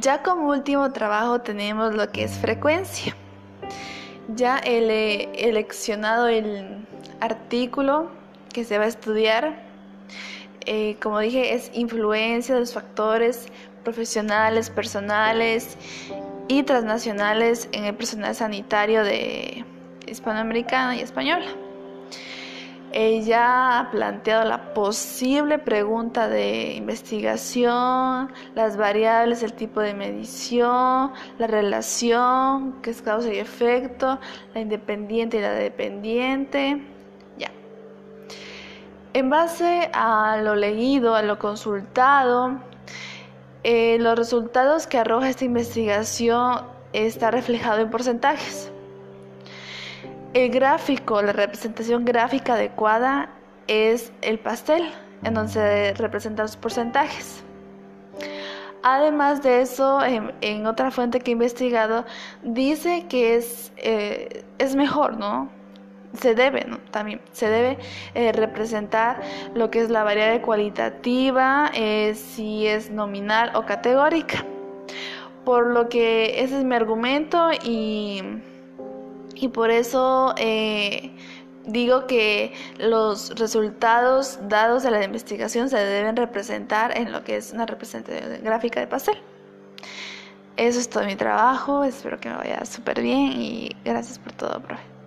Ya como último trabajo tenemos lo que es frecuencia. Ya he seleccionado el artículo que se va a estudiar. Eh, como dije, es influencia de los factores profesionales, personales y transnacionales en el personal sanitario de hispanoamericana y española. Ella ha planteado la posible pregunta de investigación, las variables, el tipo de medición, la relación, que es causa y efecto, la independiente y la dependiente. Ya. En base a lo leído, a lo consultado, eh, los resultados que arroja esta investigación está reflejado en porcentajes. El gráfico, la representación gráfica adecuada es el pastel, en donde se representan los porcentajes. Además de eso, en, otra fuente que he investigado, dice que es, eh, es mejor, ¿no? Se debe. También se debe eh, representar lo que es la variable cualitativa, eh, si es nominal o categórica. Por lo que ese es mi argumento y y por eso eh, digo que los resultados dados de la investigación se deben representar en lo que es una representación gráfica de pastel. Eso es todo mi trabajo, espero que me vaya súper bien y gracias por todo, profe.